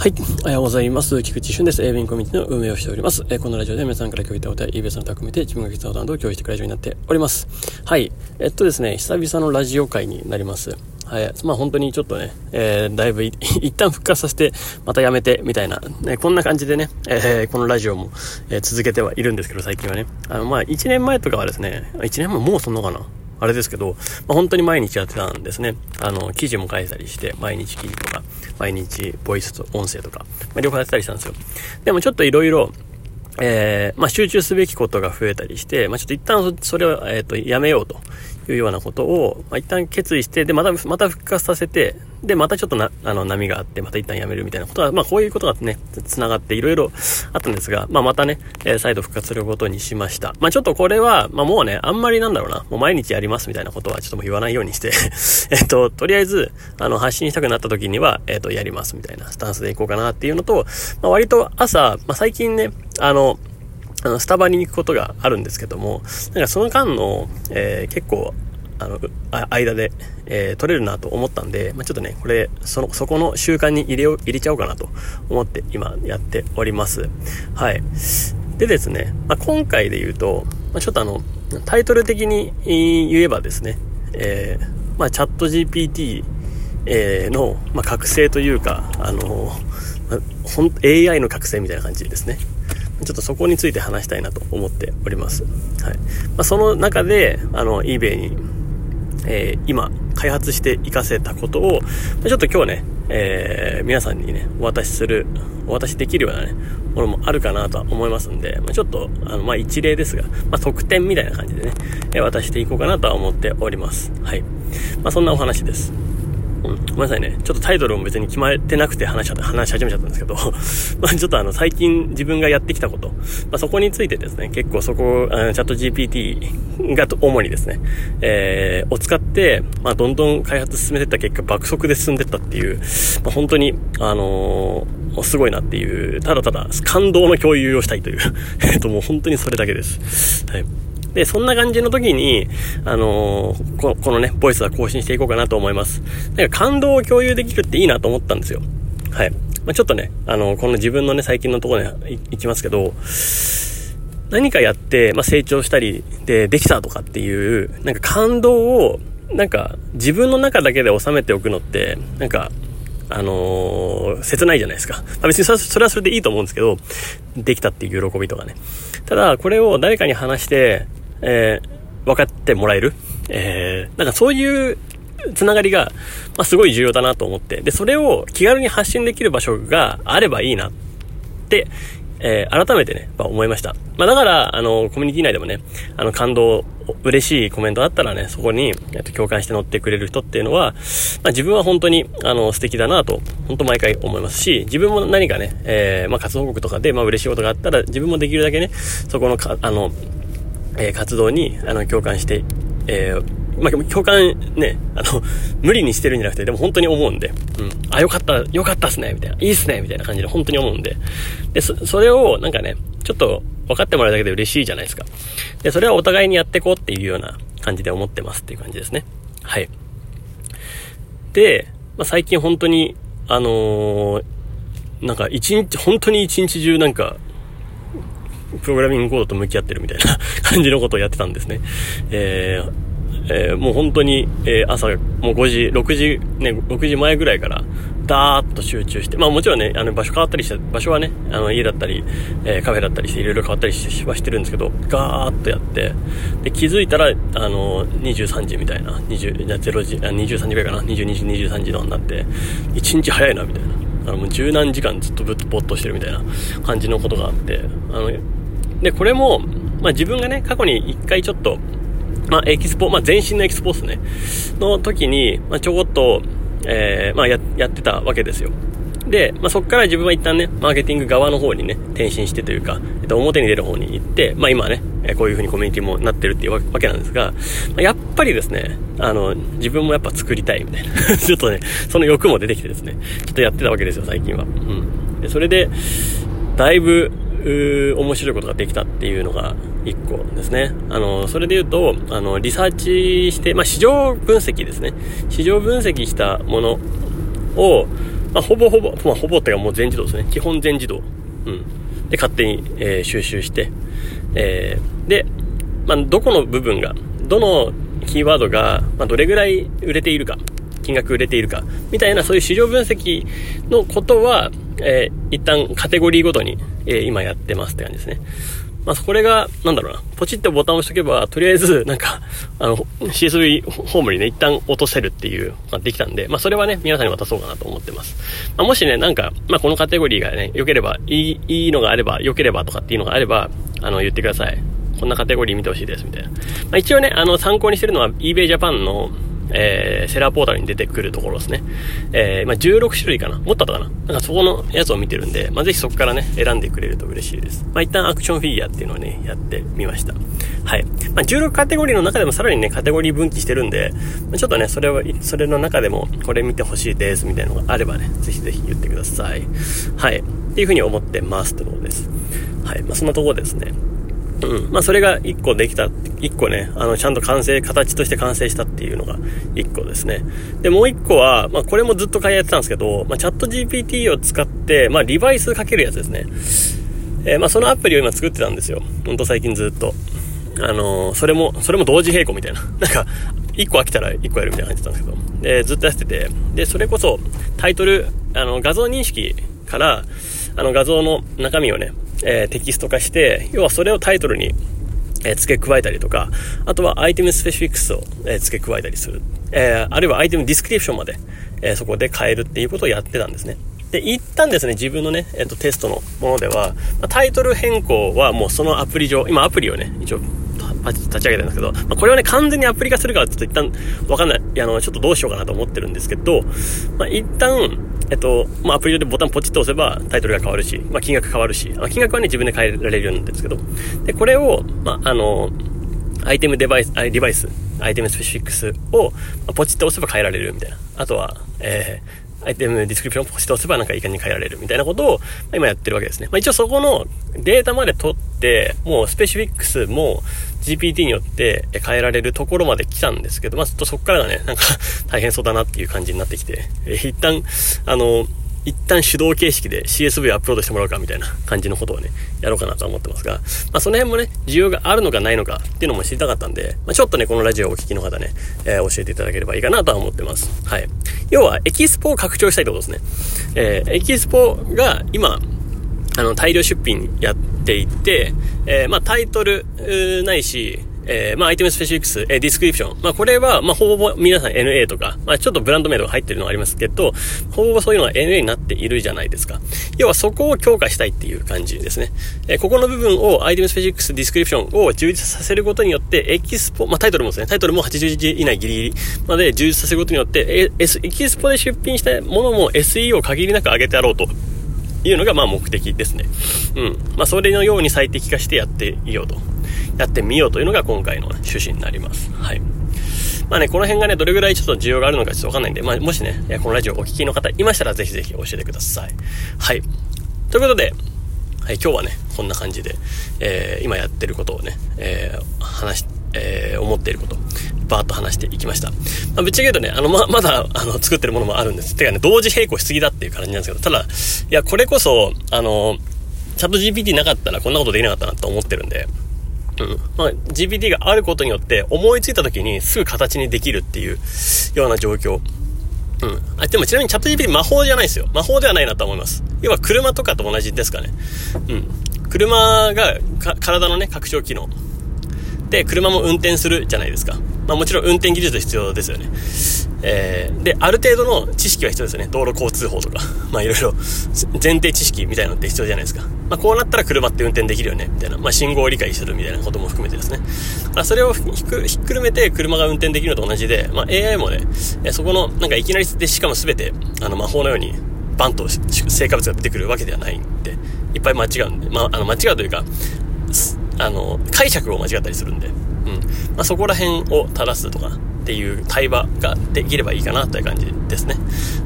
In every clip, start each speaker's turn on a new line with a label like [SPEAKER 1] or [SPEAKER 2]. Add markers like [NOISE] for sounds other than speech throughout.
[SPEAKER 1] はい。おはようございます。菊池俊です。英弁コミュニティの運営をしております。えこのラジオで皆さんから共有いたお題、イーベースの匠めて自分が決断を共有していくラジオになっております。はい。えっとですね、久々のラジオ会になります。はい。まあ本当にちょっとね、えー、だいぶ [LAUGHS] 一旦復活させて、またやめて、みたいな、ね、こんな感じでね、えー、このラジオも、えー、続けてはいるんですけど、最近はね。あの、まあ1年前とかはですね、1年前もうそんのかなあれですけど、まあ、本当に毎日やってたんですね。あの、記事も書いたりして、毎日記事とか、毎日ボイスと音声とか、まあ、両方やってたりしたんですよ。でもちょっといろいろ、えー、まあ、集中すべきことが増えたりして、まあ、ちょっと一旦それを、えっ、ー、と、やめようというようなことを、まあ、一旦決意して、で、また、また復活させて、で、またちょっとな、あの、波があって、また一旦やめるみたいなことは、まあ、こういうことがね、繋がっていろいろあったんですが、まあ、またね、えー、再度復活することにしました。まあ、ちょっとこれは、まあ、もうね、あんまりなんだろうな、もう毎日やりますみたいなことはちょっともう言わないようにして [LAUGHS] えっと、とりあえず、あの、発信したくなった時には、えっ、と、やりますみたいなスタンスでいこうかなっていうのと、まあ、割と朝、まあ、最近ね、あの、あの、スタバに行くことがあるんですけども、なんかその間の、えー、結構、あの、あ間で、えー、取れるなと思ったんで、まあ、ちょっとね、これ、その、そこの習慣に入れよ、入れちゃおうかなと思って今やっております。はい。でですね、まあ、今回で言うと、まあ、ちょっとあの、タイトル的に言えばですね、えー、まあ、チャット GPT、えー、の、まあ、覚醒というか、あの、まあ、AI の覚醒みたいな感じですね。ちょっとそこについて話したいなと思っております。はい。まあ、その中で、あの、eBay に、えー、今、開発して活かせたことを、ちょっと今日ね、えー、皆さんにね、お渡しする、お渡しできるようなね、ものもあるかなとは思いますんで、まあ、ちょっと、あの、まあ、一例ですが、まあ、特典みたいな感じでね、え渡していこうかなとは思っております。はい。まあ、そんなお話です。うん、ごめんなさいね。ちょっとタイトルも別に決まってなくて話し話し始めちゃったんですけど、[LAUGHS] まあちょっとあの最近自分がやってきたこと、まあそこについてですね、結構そこ、チャット GPT が主にですね、えー、を使って、まあどんどん開発進めてった結果爆速で進んでったっていう、まあ本当に、あのー、すごいなっていう、ただただ感動の共有をしたいという [LAUGHS] えっともう本当にそれだけです。はい。で、そんな感じの時に、あのー、ここのね、ボイスは更新していこうかなと思います。なんか感動を共有できるっていいなと思ったんですよ。はい。まあ、ちょっとね、あのー、この自分のね、最近のところに行きますけど、何かやって、まあ、成長したりでできたとかっていう、なんか感動を、なんか自分の中だけで収めておくのって、なんか、あのー、切ないじゃないですか。まあ、別にそれはそれでいいと思うんですけど、できたっていう喜びとかね。ただ、これを誰かに話して、えー、分かってもらえる？えー、なんかそういうつながりが、まあ、すごい重要だなと思って、で、それを気軽に発信できる場所があればいいなって、えー、改めてね、まあ、思いました。まあ、だから、あの、コミュニティ内でもね、あの、感動、嬉しいコメントあったらね、そこに、えっと、共感して乗ってくれる人っていうのは、まあ、自分は本当に、あの、素敵だなと、本当毎回思いますし、自分も何かね、えー、まあ、活動報告とかで、まあ、嬉しいことがあったら、自分もできるだけね、そこのか、あの、え、活動に、あの、共感して、えー、まあ、共感ね、あの、[LAUGHS] 無理にしてるんじゃなくて、でも本当に思うんで、うん。あ、よかった、よかったっすね、みたいな。いいっすね、みたいな感じで本当に思うんで。で、そ、それを、なんかね、ちょっと分かってもらうだけで嬉しいじゃないですか。で、それはお互いにやっていこうっていうような感じで思ってますっていう感じですね。はい。で、まあ、最近本当に、あのー、なんか一日、本当に一日中なんか、プログラミングコードと向き合ってるみたいな感じのことをやってたんですね。えーえー、もう本当に、えー、朝、もう5時、6時、ね、6時前ぐらいから、ダーッと集中して、まあもちろんね、あの場所変わったりして、場所はね、あの家だったり、えー、カフェだったりして、いろいろ変わったりしはしてるんですけど、ガーッとやって、で、気づいたら、あの、23時みたいな、20、じゃ0時、あ23時ぐらいかな、22時、23時のになって、1日早いな、みたいな。あの、もう十何時間ずっとぶっとぼっとしてるみたいな感じのことがあって、あの、で、これも、まあ、自分がね、過去に一回ちょっと、まあ、エキスポ、まあ、全身のエキスポですね、の時に、まあ、ちょこっと、えー、まあや、やってたわけですよ。で、まあ、そこから自分は一旦ね、マーケティング側の方にね、転身してというか、えっと、表に出る方に行って、まあ、今ね、こういう風にコミュニティもなってるっていうわけなんですが、ま、やっぱりですね、あの、自分もやっぱ作りたいみたいな。[LAUGHS] ちょっとね、その欲も出てきてですね、ちょっとやってたわけですよ、最近は。うん。で、それで、だいぶ、面白いことができたっていうのが一個ですね。あの、それで言うと、あの、リサーチして、まあ、市場分析ですね。市場分析したものを、まあ、ほぼほぼ、まあ、ほぼっていうかもう全自動ですね。基本全自動。うん。で、勝手に、えー、収集して、えー、で、まあ、どこの部分が、どのキーワードが、まあ、どれぐらい売れているか、金額売れているか、みたいなそういう市場分析のことは、えー、一旦カテゴリーごとに、えー、今やってますって感じですね。まあ、これが、なんだろうな、ポチってボタンを押しとけば、とりあえず、[LAUGHS] なんか、あの、CSV ホームにね、一旦落とせるっていう、まあ、できたんで、まあ、それはね、皆さんに渡そうかなと思ってます。まあ、もしね、なんか、まあ、このカテゴリーがね、良ければ、いい、いいのがあれば、良ければとかっていうのがあれば、あの、言ってください。こんなカテゴリー見てほしいです、みたいな。まあ、一応ね、あの、参考にしてるのは eBay Japan の、えー、セラーポータルに出てくるところですね。えー、まあ、16種類かなもっとあったかななんかそこのやつを見てるんで、まあ、ぜひそこからね、選んでくれると嬉しいです。まあ、一旦アクションフィギュアっていうのをね、やってみました。はい。まあ、16カテゴリーの中でもさらにね、カテゴリー分岐してるんで、まあ、ちょっとね、それは、それの中でも、これ見てほしいです、みたいなのがあればね、ぜひぜひ言ってください。はい。っていうふうに思ってますってことです。はい。まあ、そんなところですね。うん。まあ、それが1個できた、1個ね、あの、ちゃんと完成、形として完成したっていうのが1個ですね。で、もう1個は、まあ、これもずっとやってたんですけど、まあ、チャット GPT を使って、まあ、リバイスかけるやつですね。えー、まあ、そのアプリを今作ってたんですよ。ほんと最近ずっと。あのー、それも、それも同時並行みたいな。[LAUGHS] なんか、1個飽きたら1個やるみたいな感じだったんですけど。で、ずっとやってて。で、それこそ、タイトル、あの、画像認識から、あの、画像の中身をね、えー、テキスト化して、要はそれをタイトルに、えー、付け加えたりとか、あとはアイテムスペシフィックスを、えー、付け加えたりする。え、あるいはアイテムディスクリプションまで、え、そこで変えるっていうことをやってたんですね。で、一旦ですね、自分のね、えっ、と、テストのものでは、タイトル変更はもうそのアプリ上、今アプリをね、一応、立ち上げたんですけど、まあ、これをね、完全にアプリ化するからちょっと一旦わかんない、あの、ちょっとどうしようかなと思ってるんですけど、まあ、一旦、えっと、まあ、アプリ上でボタンポチッと押せばタイトルが変わるし、まあ、金額変わるし、まあ、金額はね、自分で変えられるようなんですけど、で、これを、まあ、あの、アイテムデバイス、アイデバイス、アイテムスペシフィックスを、まあ、ポチッと押せば変えられるみたいな。あとは、えー、アイテムディスクリプションをポチッと押せばなんかいかに変えられるみたいなことを、まあ、今やってるわけですね。まあ、一応そこのデータまで取って、もうスペシフィックスも GPT によって変えられるところまで来たんですけど、まあ、ちょっとそこからがね、なんか [LAUGHS] 大変そうだなっていう感じになってきて、え、一旦、あの、一旦手動形式で CSV アップロードしてもらうかみたいな感じのことをね、やろうかなと思ってますが、まあその辺もね、需要があるのかないのかっていうのも知りたかったんで、まあちょっとね、このラジオをお聞きの方ね、えー、教えていただければいいかなとは思ってます。はい。要は、エキスポを拡張したいってことですね。えー、エキスポが今、あの、大量出品やっていって、えー、まあタイトル、ないし、えー、まあ、 item specifics、えー、 description。まあ、これは、まあ、ほぼ皆さん NA とか、まあ、ちょっとブランド名とか入ってるのがありますけど、ほぼそういうのが NA になっているじゃないですか。要はそこを強化したいっていう感じですね。えー、ここの部分を、 item specifics、description を充実させることによって、エキスポ、まあ、タイトルもですね、タイトルも80字以内ギリギリまで充実させることによって、え、S、エキスポで出品したものも SE を限りなく上げてやろうと。いうのがまあ目的ですね。うん。まあそれのように最適化してやってみようと。やってみようというのが今回の趣旨になります。はい。まあね、この辺がね、どれぐらいちょっと需要があるのかちょっとわかんないんで、まあもしね、このラジオお聞きの方いましたらぜひぜひ教えてください。はい。ということで、はい、今日はね、こんな感じで、えー、今やってることをね、えー、話して、えー、思っていること、バーッと話していきました。まあ、ぶっちゃけ言うとね、あの、ま、まだ、あの、作ってるものもあるんです。てかね、同時並行しすぎだっていう感じなんですけど、ただ、いや、これこそ、あの、チャット GPT なかったらこんなことできなかったなと思ってるんで、うん。まあ、GPT があることによって思いついた時にすぐ形にできるっていうような状況。うん。あ、でもちなみにチャット GPT 魔法じゃないですよ。魔法ではないなと思います。要は車とかと同じですかね。うん。車が体のね、拡張機能。で、車も運転するじゃないですか。まあもちろん運転技術必要ですよね。えー、で、ある程度の知識は必要ですよね。道路交通法とか。まあいろいろ前提知識みたいなのって必要じゃないですか。まあこうなったら車って運転できるよね。みたいな。まあ信号を理解するみたいなことも含めてですね。まあそれをひっくるめて車が運転できるのと同じで、まあ AI もね、そこのなんかいきなりでしかも全てあの魔法のようにバンと成果物が出てくるわけではないんで、いっぱい間違うんで、まああの間違うというか、あの、解釈を間違ったりするんで、うん。まあそこら辺を正すとか、っていう対話ができればいいかなという感じですね。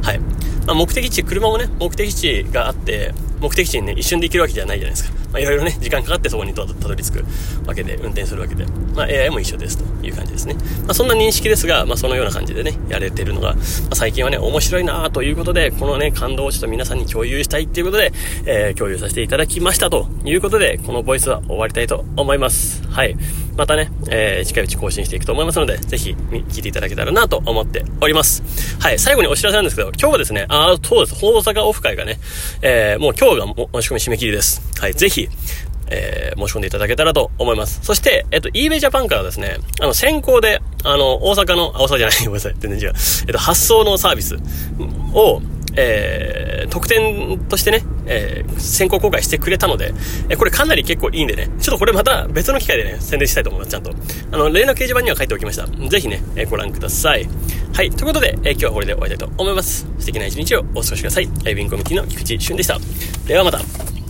[SPEAKER 1] はい。まあ、目的地、車もね、目的地があって、目的地にね、一瞬で行けるわけじゃないじゃないですか。まあ、いろいろね、時間かかってそこにたどり着くわけで、運転するわけで、まあ、AI も一緒ですという感じですね。まあ、そんな認識ですが、まあ、そのような感じでね、やれてるのが、まあ、最近はね、面白いなということで、このね、感動をちょっと皆さんに共有したいっていうことで、えー、共有させていただきましたということで、このボイスは終わりたいと思います。はい。またね、えー、近いうち更新していくと思いますので、ぜひ、聞いていただけたらなと思っております。はい。最後にお知らせなんですけど、今日はですね、あ、そうです。大阪オフ会がね、えー、もう今日が申し込み締め切りです。はい。ぜひ、えー、申し込んでいただけたらと思います。そして、えっと、eBay Japan からですね、あの、先行で、あの、大阪の、あ、大阪じゃない、[LAUGHS] ごめんなさい、全然違う。えっと、発送のサービスを、えー、特典としてね、えー、先行公開してくれたので、えー、これかなり結構いいんでね、ちょっとこれまた別の機会でね、宣伝したいと思います、ちゃんと。あの、連絡掲示板には書いておきました。ぜひね、えー、ご覧ください。はい、ということで、え、今日はこれで終わりたいと思います。素敵な一日をお過ごしください。えー、ウィンコミュニティの菊池俊でした。ではまた。